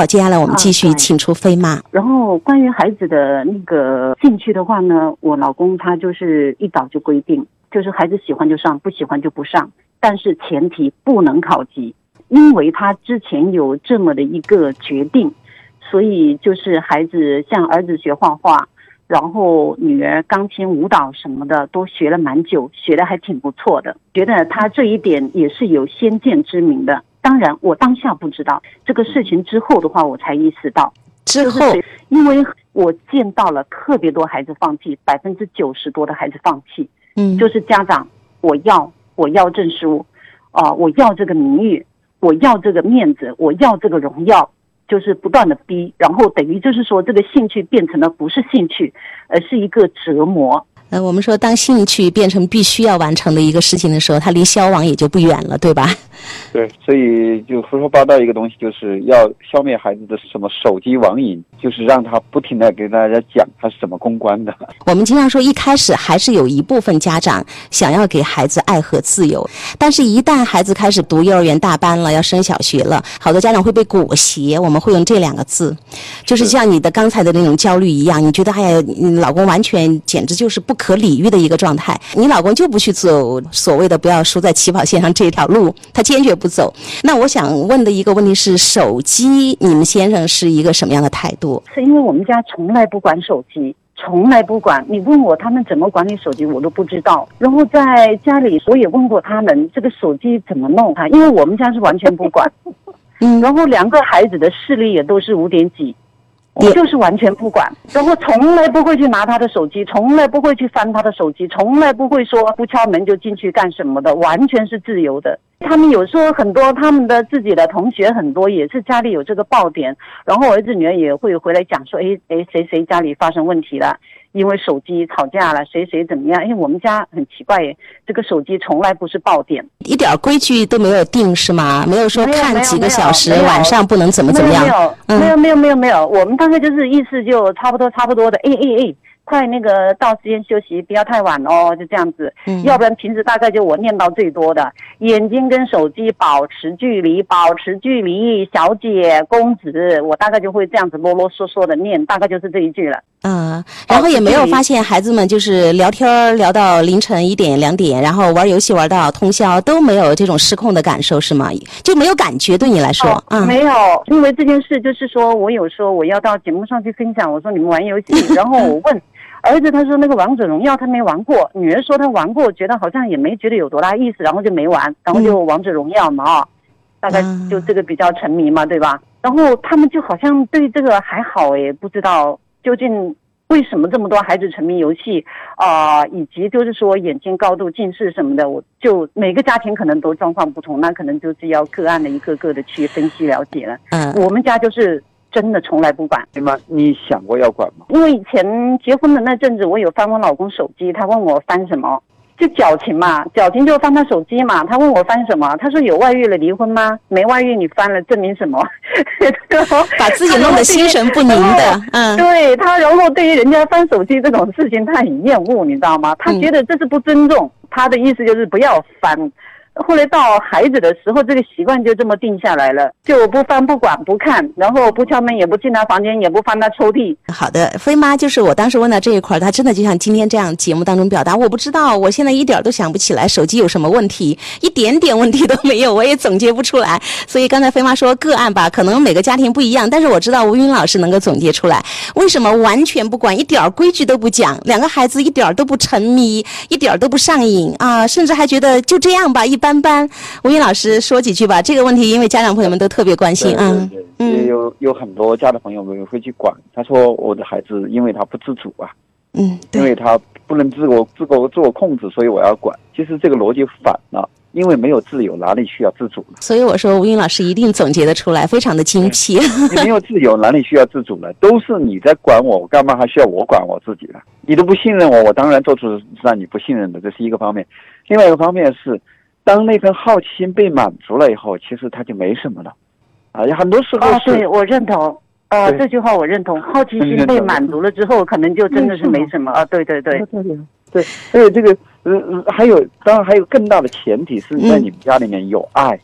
好，接下来我们继续请出飞妈。然后关于孩子的那个兴趣的话呢，我老公他就是一早就规定，就是孩子喜欢就上，不喜欢就不上，但是前提不能考级，因为他之前有这么的一个决定，所以就是孩子像儿子学画画。然后女儿钢琴、舞蹈什么的都学了蛮久，学的还挺不错的。觉得他这一点也是有先见之明的。当然，我当下不知道这个事情之后的话，我才意识到。之后，因为我见到了特别多孩子放弃，百分之九十多的孩子放弃。嗯，就是家长，我要我要证书，啊，我要这个名誉，我要这个面子，我要这个荣耀。就是不断的逼，然后等于就是说，这个兴趣变成了不是兴趣，而是一个折磨。呃，我们说，当兴趣变成必须要完成的一个事情的时候，它离消亡也就不远了，对吧？对，所以就胡说八道一个东西，就是要消灭孩子的什么手机网瘾，就是让他不停的给大家讲他是怎么公关的。我们经常说，一开始还是有一部分家长想要给孩子爱和自由，但是一旦孩子开始读幼儿园大班了，要升小学了，好多家长会被裹挟。我们会用这两个字，就是像你的刚才的那种焦虑一样，你觉得哎呀，你老公完全简直就是不可理喻的一个状态，你老公就不去走所谓的不要输在起跑线上这条路，他坚决不走。那我想问的一个问题是，手机你们先生是一个什么样的态度？是因为我们家从来不管手机，从来不管。你问我他们怎么管理手机，我都不知道。然后在家里我也问过他们，这个手机怎么弄啊？因为我们家是完全不管。嗯，然后两个孩子的视力也都是五点几。我就是完全不管，然后从来不会去拿他的手机，从来不会去翻他的手机，从来不会说不敲门就进去干什么的，完全是自由的。他们有时候很多他们的自己的同学很多也是家里有这个爆点，然后儿子女儿也会回来讲说，哎哎谁谁家里发生问题了。因为手机吵架了，谁谁怎么样？因为我们家很奇怪，这个手机从来不是爆点，一点规矩都没有定是吗？没有说看几个小时，晚上不能怎么怎么样？没有，没有，没有，没有，我们大概就是意思就差不多，差不多的。哎哎哎。快那个到时间休息，不要太晚哦，就这样子。嗯，要不然平时大概就我念到最多的，眼睛跟手机保持距离，保持距离，小姐公子，我大概就会这样子啰啰嗦嗦的念，大概就是这一句了。嗯，然后也没有发现孩子们就是聊天聊到凌晨一点两点，然后玩游戏玩到通宵，都没有这种失控的感受是吗？就没有感觉对你来说？嗯，没有，因为这件事就是说我有说我要到节目上去分享，我说你们玩游戏，然后我问。儿子他说那个王者荣耀他没玩过，女儿说他玩过，觉得好像也没觉得有多大意思，然后就没玩，然后就王者荣耀嘛啊，大概就这个比较沉迷嘛，对吧？然后他们就好像对这个还好诶，不知道究竟为什么这么多孩子沉迷游戏啊，以及就是说眼睛高度近视什么的，我就每个家庭可能都状况不同，那可能就是要个案的一个个的去分析了解了。嗯，我们家就是。真的从来不管，对吗？你想过要管吗？因为以前结婚的那阵子，我有翻我老公手机，他问我翻什么，就矫情嘛，矫情就翻他手机嘛。他问我翻什么，他说有外遇了离婚吗？没外遇你翻了证明什么？把自己弄得心神不宁的。嗯，对他，然后对于人家翻手机这种事情，他很厌恶，你知道吗？他觉得这是不尊重，他的意思就是不要翻。后来到孩子的时候，这个习惯就这么定下来了，就不翻不管不看，然后不敲门，也不进他房间，也不翻他抽屉。好的，飞妈就是我当时问到这一块，她真的就像今天这样节目当中表达，我不知道，我现在一点都想不起来手机有什么问题，一点点问题都没有，我也总结不出来。所以刚才飞妈说个案吧，可能每个家庭不一样，但是我知道吴云老师能够总结出来，为什么完全不管，一点规矩都不讲，两个孩子一点都不沉迷，一点都不上瘾啊，甚至还觉得就这样吧，一般般。吴云老师说几句吧，这个问题因为家长朋友们都特别关心啊。也有有很多家长朋友们会去管，他说我的孩子因为他不自主啊，嗯，因为他不能自我自我自我控制，所以我要管。其实这个逻辑反了，因为没有自由，哪里需要自主呢？所以我说吴云老师一定总结得出来，非常的精辟。你没有自由，哪里需要自主呢？都是你在管我，我干嘛还需要我管我自己呢？你都不信任我，我当然做出让你不信任的，这是一个方面。另外一个方面是。当那份好奇心被满足了以后，其实他就没什么了，啊，很多时候啊，对我认同，呃，这句话我认同，好奇心被满足了之后，可能就真的是没什么。啊，对对对，对所以这个，呃，还有，当然还有更大的前提是在你们家里面有爱，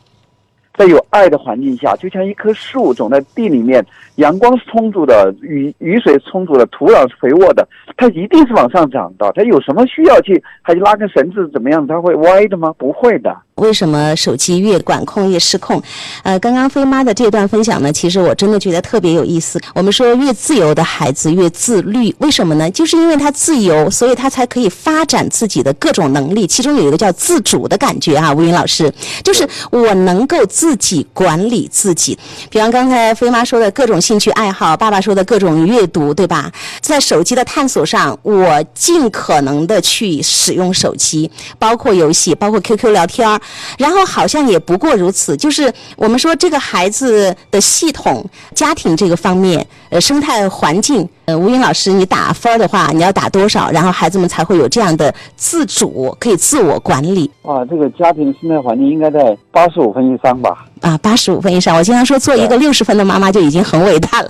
在有爱的环境下，就像一棵树种在地里面，阳光是充足的，雨雨水充足的，土壤是肥沃的，它一定是往上长的。它有什么需要去，还去拉根绳子怎么样？它会歪的吗？不会的。为什么手机越管控越失控？呃，刚刚飞妈的这段分享呢，其实我真的觉得特别有意思。我们说越自由的孩子越自律，为什么呢？就是因为他自由，所以他才可以发展自己的各种能力。其中有一个叫自主的感觉啊，吴云老师，就是我能够自己管理自己。比方刚才飞妈说的各种兴趣爱好，爸爸说的各种阅读，对吧？在手机的探索上，我尽可能的去使用手机，包括游戏，包括 QQ 聊天儿。然后好像也不过如此，就是我们说这个孩子的系统、家庭这个方面，呃，生态环境，呃，吴英老师，你打分的话，你要打多少，然后孩子们才会有这样的自主，可以自我管理？啊，这个家庭生态环境应该在八十五分以上吧？啊，八十五分以上。我经常说，做一个六十分的妈妈就已经很伟大了。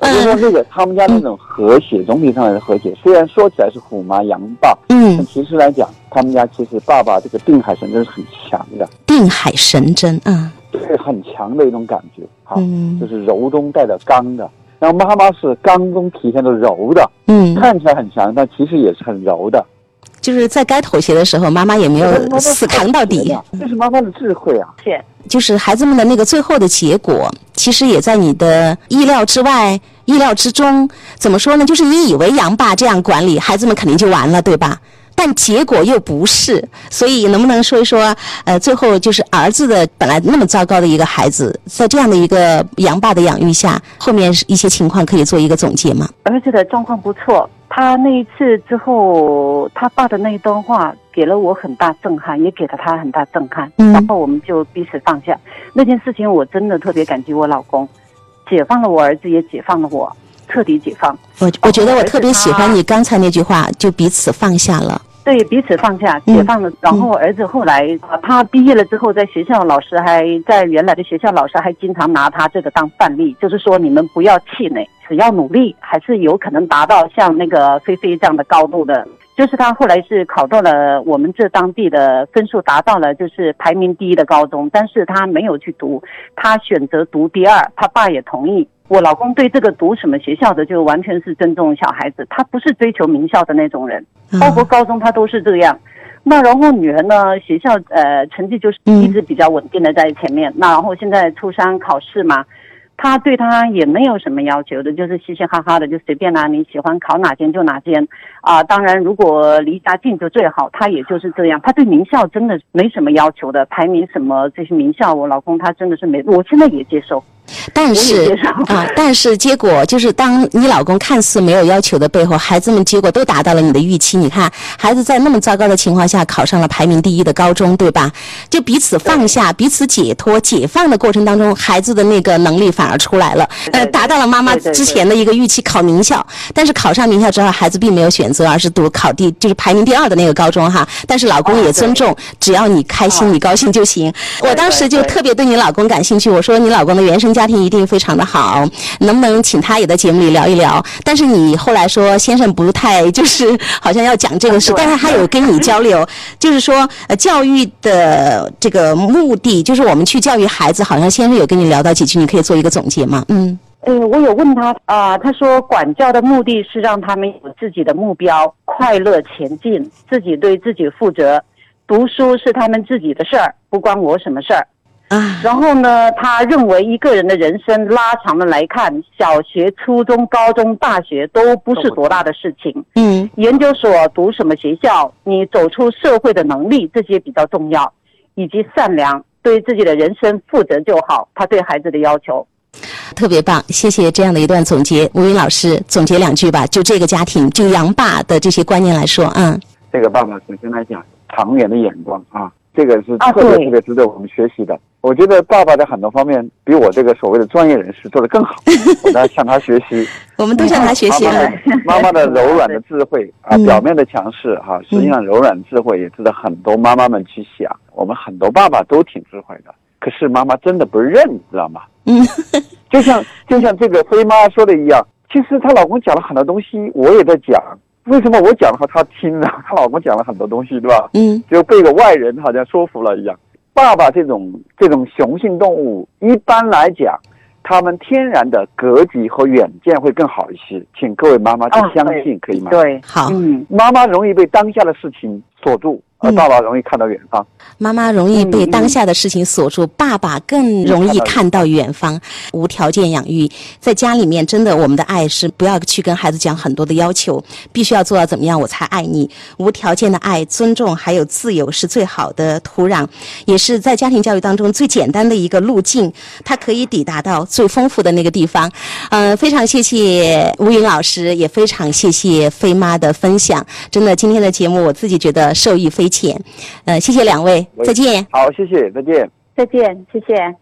我就说这个他们家那种和谐，总体上来的和谐，虽然说起来是虎妈羊爸，嗯，其实来讲，他们家其实爸爸这个定海神针是很强的，定海神针，嗯，对，很强的一种感觉，哈，嗯就是柔中带着刚的。然后妈妈是刚中体现的柔的，嗯，看起来很强，但其实也是很柔的。就是在该妥协的时候，妈妈也没有死扛到底。这是妈妈的智慧啊！是就是孩子们的那个最后的结果，其实也在你的意料之外、意料之中。怎么说呢？就是你以为杨爸这样管理孩子们肯定就完了，对吧？但结果又不是，所以能不能说一说？呃，最后就是儿子的本来那么糟糕的一个孩子，在这样的一个杨爸的养育下，后面一些情况可以做一个总结吗？儿子的状况不错，他那一次之后，他爸的那一段话给了我很大震撼，也给了他很大震撼。嗯然后我们就彼此放下那件事情，我真的特别感激我老公，解放了我儿子，也解放了我，彻底解放。我我觉得我特别喜欢你刚才那句话，就彼此放下了。对彼此放下，嗯解放了。然后我儿子后来，啊他毕业了之后，在学校老师还在原来的学校老师还经常拿他这个当范例，就是说你们不要气馁，只要努力，还是有可能达到像那个菲菲这样的高度的。就是他后来是考到了我们这当地的分数，达到了就是排名第一的高中，但是他没有去读，他选择读第二，他爸也同意。我老公对这个读什么学校的就完全是尊重小孩子，他不是追求名校的那种人。包括高中他都是这样。那然后女儿呢，学校呃成绩就是一直比较稳定的在前面。那然后现在初三考试嘛，他对他也没有什么要求的，就是嘻嘻哈哈的就随便啦、你喜欢考哪间就哪间啊。当然如果离家近就最好，他也就是这样。他对名校真的没什么要求的，排名什么这些名校，我老公他真的是没，我现在也接受。我但是啊，但是结果就是，当你老公看似没有要求的背后，孩子们结果都达到了你的预期。你看，孩子在那么糟糕的情况下考上了排名第一的高中，对吧？就彼此放下，彼此解脱、解放的过程当中，孩子的那个能力反而出来了，呃，达到了妈妈之前的一个预期，考名校。但是考上名校之后，孩子并没有选择，而是读考第就是排名第二的那个高中哈。但是老公也尊重，只要你开心、哦你高兴就行。我当时就特别对你老公感兴趣，我说你老公的原生家庭一定非常的好，能不能请他也在节目里聊一聊？但是你后来说先生不太就是好像要讲这个事，但是他有跟你交流，就是说呃教育的这个目的，就是我们去教育孩子，好像先生有跟你聊到几句，你可以做一个总结吗？嗯呃，我有问他啊、他说管教的目的是让他们有自己的目标，快乐前进，自己对自己负责。读书是他们自己的事儿，不关我什么事儿。啊，然后呢，他认为一个人的人生拉长了来看，小学、初中、高中、大学都不是多大的事情。嗯研究所读什么学校，你走出社会的能力，这些比较重要，以及善良，对自己的人生负责就好。他对孩子的要求。特别棒，谢谢这样的一段总结，吴云老师总结两句吧，就这个家庭，就杨爸的这些观念来说，嗯这个爸爸首先来讲，长远的眼光啊，这个是啊特别特别值得我们学习的。我觉得爸爸在很多方面比我这个所谓的专业人士做得更好，我在向他学习。我们都向他学习了妈妈的。柔软的智慧啊，嗯表面的强势哈、实际上柔软智慧也值得很多妈妈们去想。我们很多爸爸都挺智慧的，可是妈妈真的不认，你知道吗？嗯就像就像这个飞妈说的一样，其实她老公讲了很多东西，我也在讲。为什么我讲了她听呢？她老公讲了很多东西，对吧？嗯就被个外人好像说服了一样。爸爸这种这种雄性动物，一般来讲，他们天然的格局和远见会更好一些，请各位妈妈去啊相信，可以吗？对，好，嗯，妈妈容易被当下的事情锁住，而嗯爸爸容易看到远方。妈妈容易被嗯当下的事情锁住，爸爸更容易看到远方。无条件养育，在家里面真的，我们的爱是不要去跟孩子讲很多的要求，必须要做到怎么样我才爱你。无条件的爱、尊重还有自由是最好的土壤，也是在家庭教育当中最简单的一个路径，它可以抵达到最丰富的那个地方。嗯、非常谢谢吴云老师，也非常谢谢飞妈的分享。真的，今天的节目我自己觉得受益匪浅。呃，谢谢两位，再见。好，谢谢，再见。再见，谢谢。